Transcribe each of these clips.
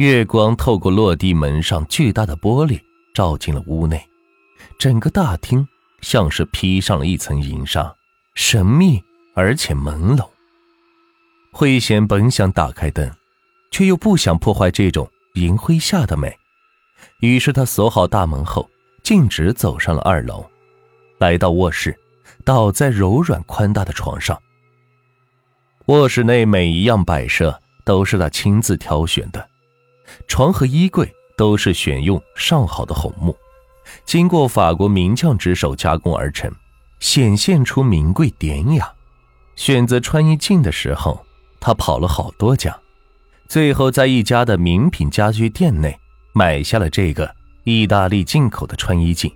月光透过落地门上巨大的玻璃，照进了屋内。整个大厅像是披上了一层银纱，神秘而且朦胧。慧贤本想打开灯，却又不想破坏这种银灰下的美，于是他锁好大门后，径直走上了二楼，来到卧室，倒在柔软宽大的床上。卧室内每一样摆设都是他亲自挑选的。床和衣柜都是选用上好的红木，经过法国名匠之手加工而成，显现出名贵典雅。选择穿衣镜的时候，他跑了好多家，最后在一家的名品家居店内买下了这个意大利进口的穿衣镜。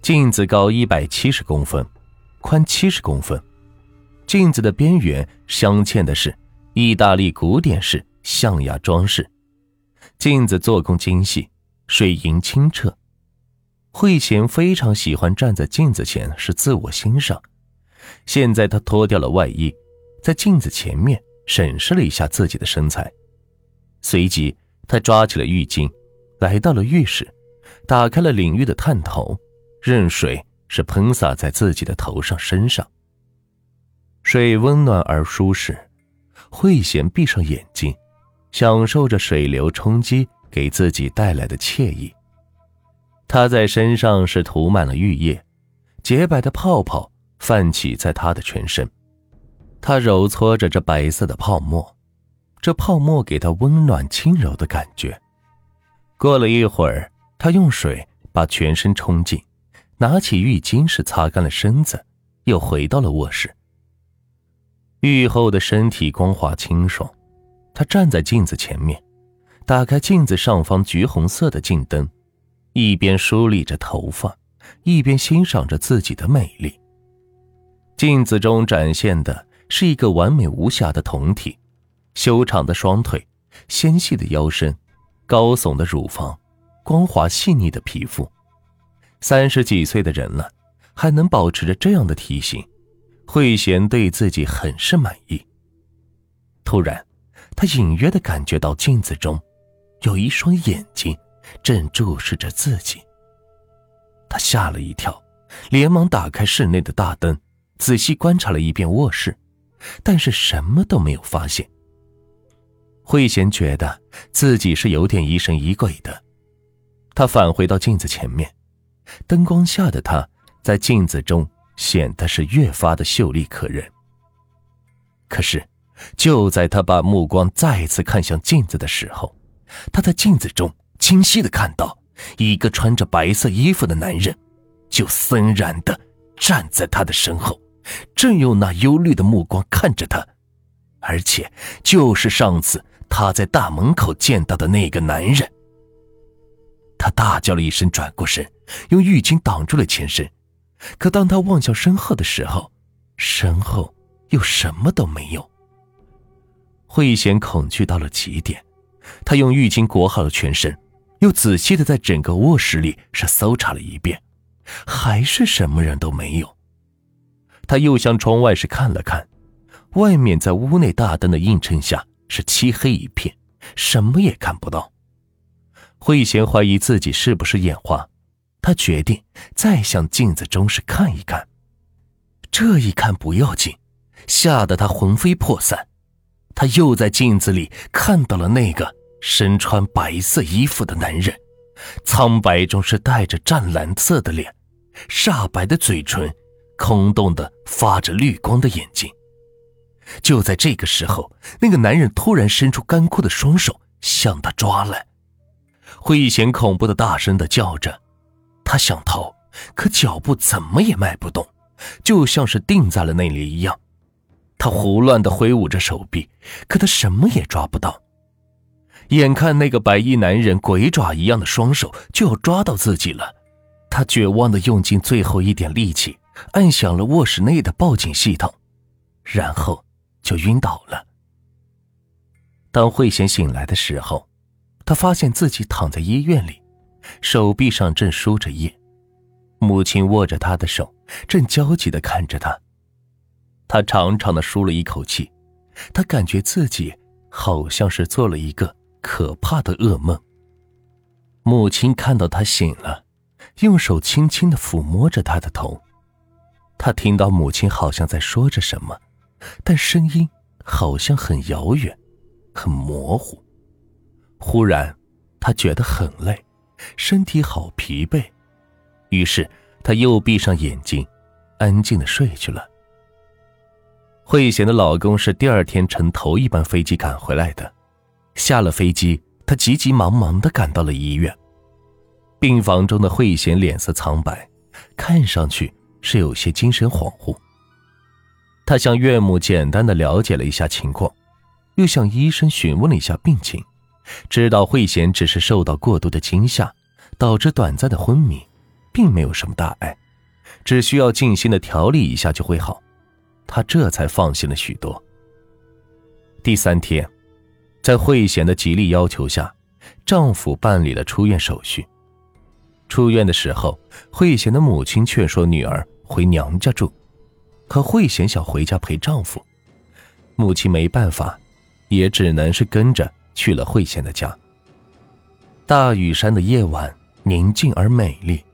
镜子高一百七十公分，宽七十公分，镜子的边缘镶嵌的是意大利古典式象牙装饰。镜子做工精细，水银清澈。慧贤非常喜欢站在镜子前是自我欣赏。现在她脱掉了外衣，在镜子前面审视了一下自己的身材，随即他抓起了浴巾，来到了浴室，打开了淋浴的探头，任水是喷洒在自己的头上身上。水温暖而舒适，慧贤闭上眼睛。享受着水流冲击给自己带来的惬意。他在身上是涂满了浴液，洁白的泡泡泛起在他的全身。他揉搓着这白色的泡沫，这泡沫给他温暖轻柔的感觉。过了一会儿，他用水把全身冲净，拿起浴巾是擦干了身子，又回到了卧室。浴后的身体光滑清爽。他站在镜子前面，打开镜子上方橘红色的镜灯，一边梳理着头发，一边欣赏着自己的美丽。镜子中展现的是一个完美无瑕的酮体，修长的双腿，纤细的腰身，高耸的乳房，光滑细腻的皮肤。三十几岁的人了，还能保持着这样的体型，慧贤对自己很是满意。突然。他隐约的感觉到镜子中有一双眼睛正注视着自己。他吓了一跳，连忙打开室内的大灯，仔细观察了一遍卧室，但是什么都没有发现。慧贤觉得自己是有点疑神疑鬼的，他返回到镜子前面，灯光下的他在镜子中显得是越发的秀丽可人。可是。就在他把目光再次看向镜子的时候，他在镜子中清晰的看到一个穿着白色衣服的男人，就森然的站在他的身后，正用那忧虑的目光看着他，而且就是上次他在大门口见到的那个男人。他大叫了一声，转过身，用浴巾挡住了前身，可当他望向身后的时候，身后又什么都没有。慧贤恐惧到了极点，他用浴巾裹好了全身，又仔细的在整个卧室里是搜查了一遍，还是什么人都没有。他又向窗外是看了看，外面在屋内大灯的映衬下是漆黑一片，什么也看不到。慧贤怀疑自己是不是眼花，他决定再向镜子中是看一看。这一看不要紧，吓得他魂飞魄散。他又在镜子里看到了那个身穿白色衣服的男人，苍白中是带着湛蓝色的脸，煞白的嘴唇，空洞的发着绿光的眼睛。就在这个时候，那个男人突然伸出干枯的双手向他抓来，慧贤恐怖的大声的叫着，他想逃，可脚步怎么也迈不动，就像是定在了那里一样。他胡乱的挥舞着手臂，可他什么也抓不到。眼看那个白衣男人鬼爪一样的双手就要抓到自己了，他绝望的用尽最后一点力气，按响了卧室内的报警系统，然后就晕倒了。当慧贤醒来的时候，他发现自己躺在医院里，手臂上正输着液，母亲握着他的手，正焦急的看着他。他长长的舒了一口气，他感觉自己好像是做了一个可怕的噩梦。母亲看到他醒了，用手轻轻的抚摸着他的头。他听到母亲好像在说着什么，但声音好像很遥远，很模糊。忽然，他觉得很累，身体好疲惫，于是他又闭上眼睛，安静的睡去了。慧贤的老公是第二天乘头一班飞机赶回来的，下了飞机，他急急忙忙的赶到了医院。病房中的慧贤脸色苍白，看上去是有些精神恍惚。他向岳母简单的了解了一下情况，又向医生询问了一下病情。知道慧贤只是受到过度的惊吓，导致短暂的昏迷，并没有什么大碍，只需要静心的调理一下就会好，他这才放心了许多。第三天，在慧贤的极力要求下，丈夫办理了出院手续。出院的时候，慧贤的母亲劝说女儿回娘家住，可慧贤想回家陪丈夫，母亲没办法，也只能是跟着。去了慧贤的家。大屿山的夜晚宁静而美丽，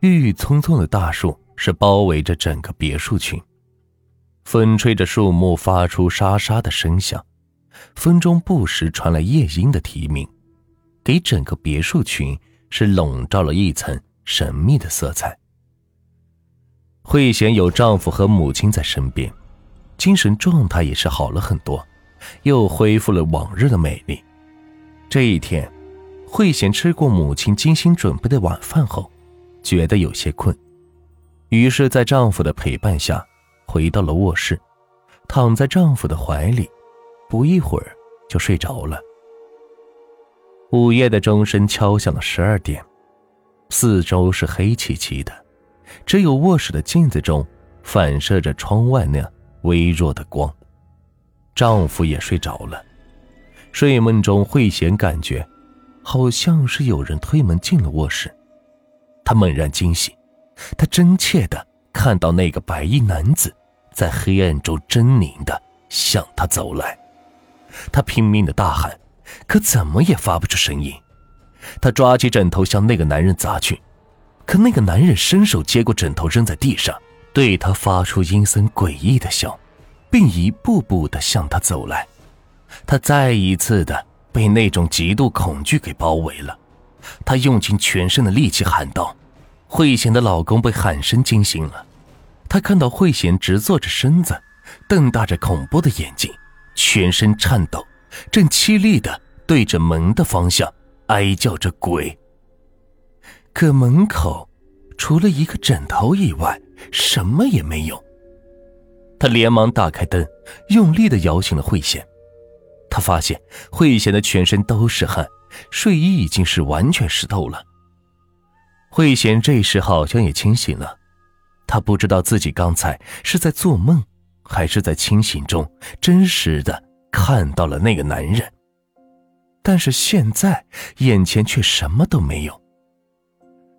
郁郁葱葱的大树是包围着整个别墅群，风吹着树木发出沙沙的声响，风中不时传来夜莺的啼鸣，给整个别墅群是笼罩了一层神秘的色彩。慧贤有丈夫和母亲在身边，精神状态也是好了很多。又恢复了往日的美丽。这一天，慧贤吃过母亲精心准备的晚饭后，觉得有些困，于是，在丈夫的陪伴下，回到了卧室，躺在丈夫的怀里，不一会儿就睡着了。午夜的钟声敲响了十二点，四周是黑漆漆的，只有卧室的镜子中反射着窗外那微弱的光。丈夫也睡着了，睡梦中慧贤感觉，好像是有人推门进了卧室，她猛然惊醒，她真切的看到那个白衣男子在黑暗中狰狞的向她走来，她拼命的大喊，可怎么也发不出声音。她抓起枕头向那个男人砸去，可那个男人伸手接过枕头扔在地上，对她发出阴森诡异的笑。并一步步的向他走来，他再一次的被那种极度恐惧给包围了。他用尽全身的力气喊道：“慧贤的老公被喊声惊醒了。他看到慧贤直坐着身子，瞪大着恐怖的眼睛，全身颤抖，正凄厉的对着门的方向哀叫着鬼。可门口除了一个枕头以外，什么也没有。”他连忙打开灯，用力的摇醒了慧贤。他发现慧贤的全身都是汗，睡衣已经是完全湿透了。慧贤这时好像也清醒了，他不知道自己刚才是在做梦，还是在清醒中真实的看到了那个男人。但是现在眼前却什么都没有。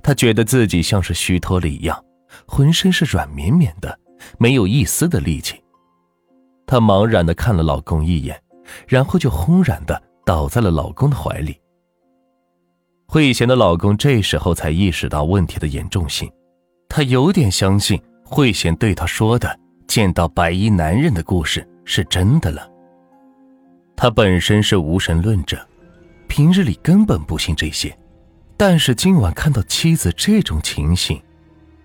他觉得自己像是虚脱了一样，浑身是软绵绵的。没有一丝的力气，她茫然的看了老公一眼，然后就轰然的倒在了老公的怀里。慧贤的老公这时候才意识到问题的严重性，他有点相信慧贤对他说的见到白衣男人的故事是真的了。他本身是无神论者，平日里根本不信这些，但是今晚看到妻子这种情形。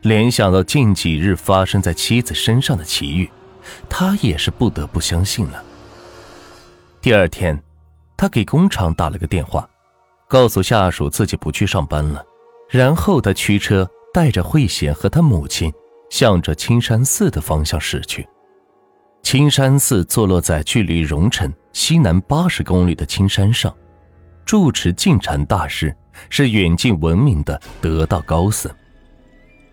联想到近几日发生在妻子身上的奇遇，他也是不得不相信了。第二天，他给工厂打了个电话，告诉下属自己不去上班了。然后他驱车带着慧贤和他母亲，向着青山寺的方向驶去。青山寺坐落在距离荣城西南八十公里的青山上，住持净禅大师是远近闻名的得道高僧。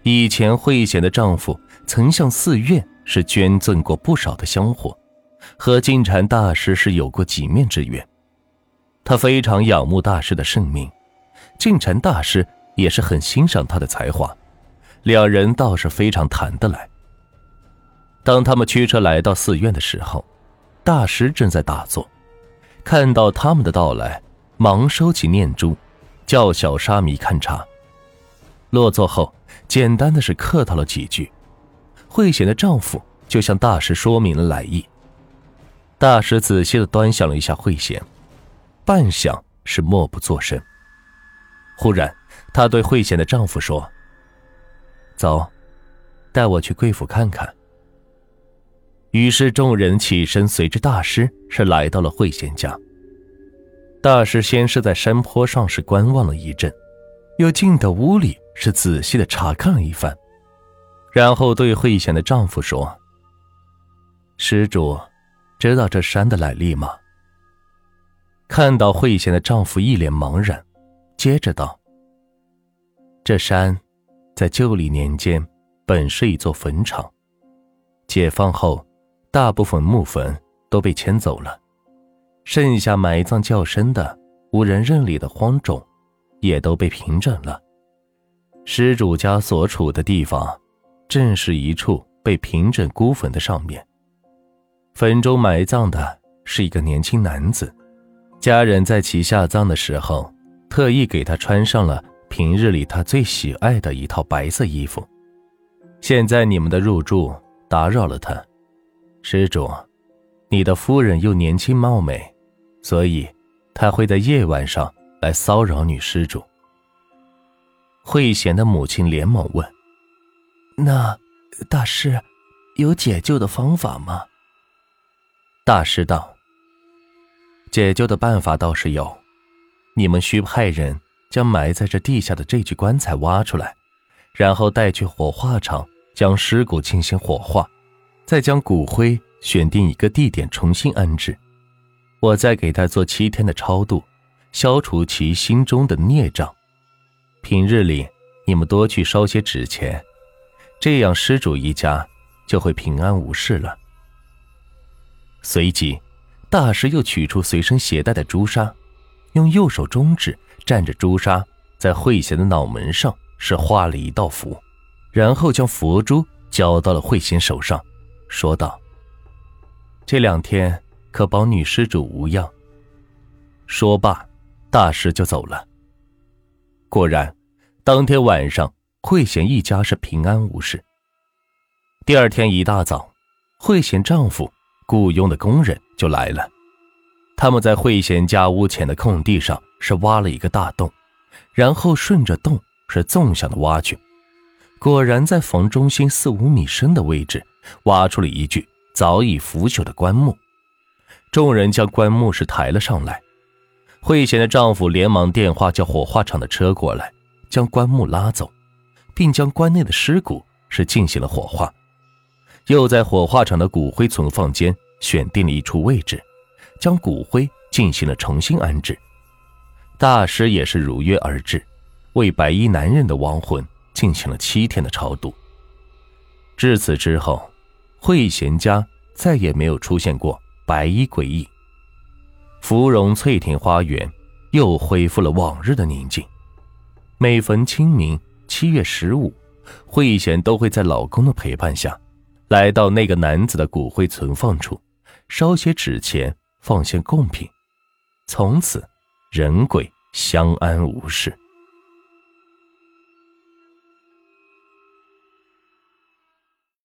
以前慧贤的丈夫曾向寺院是捐赠过不少的香火，和净禅大师是有过几面之缘。他非常仰慕大师的圣名，净禅大师也是很欣赏他的才华，两人倒是非常谈得来。当他们驱车来到寺院的时候，大师正在打坐，看到他们的到来，忙收起念珠，叫小沙弥看茶。落座后，简单的是客套了几句。慧贤的丈夫就向大师说明了来意。大师仔细的端详了一下慧贤，半晌是默不作声。忽然，他对慧贤的丈夫说：“走，带我去贵府看看。”于是众人起身，随着大师是来到了慧贤家。大师先是在山坡上是观望了一阵，又进到屋里是仔细的查看了一番，然后对慧贤的丈夫说：“施主，知道这山的来历吗？”看到慧贤的丈夫一脸茫然，接着道：“这山，在旧历年间本是一座坟场，解放后。”大部分墓坟都被迁走了，剩下埋葬较深的、无人认领的荒冢，也都被平整了。施主家所处的地方，正是一处被平整孤坟的上面。坟中埋葬的是一个年轻男子，家人在其下葬的时候，特意给他穿上了平日里他最喜爱的一套白色衣服。现在你们的入住打扰了他。施主，你的夫人又年轻貌美，所以她会在夜晚上来骚扰女施主。慧贤的母亲连忙问：“那大师有解救的方法吗？”大师道：“解救的办法倒是有，你们需派人将埋在这地下的这具棺材挖出来，然后带去火化场将尸骨进行火化。”再将骨灰选定一个地点重新安置，我再给他做七天的超度，消除其心中的孽障。平日里你们多去烧些纸钱，这样施主一家就会平安无事了。随即，大师又取出随身携带的朱砂，用右手中指蘸着朱砂，在慧贤的脑门上是画了一道符，然后将佛珠交到了慧贤手上。说道：“这两天可保女施主无恙。”说罢，大师就走了。果然，当天晚上，慧贤一家是平安无事。第二天一大早，慧贤丈夫雇佣的工人就来了。他们在慧贤家屋前的空地上是挖了一个大洞，然后顺着洞是纵向的挖去，果然在房中心四五米深的位置。挖出了一具早已腐朽的棺木，众人将棺木是抬了上来。慧贤的丈夫连忙电话叫火化场的车过来，将棺木拉走，并将棺内的尸骨是进行了火化。又在火化场的骨灰存放间选定了一处位置，将骨灰进行了重新安置。大师也是如约而至，为白衣男人的亡魂进行了七天的超度。至此之后。慧贤家再也没有出现过白衣诡异，芙蓉翠庭花园又恢复了往日的宁静。每逢清明七月十五，慧贤都会在老公的陪伴下，来到那个男子的骨灰存放处，烧些纸钱，放些贡品，从此人鬼相安无事。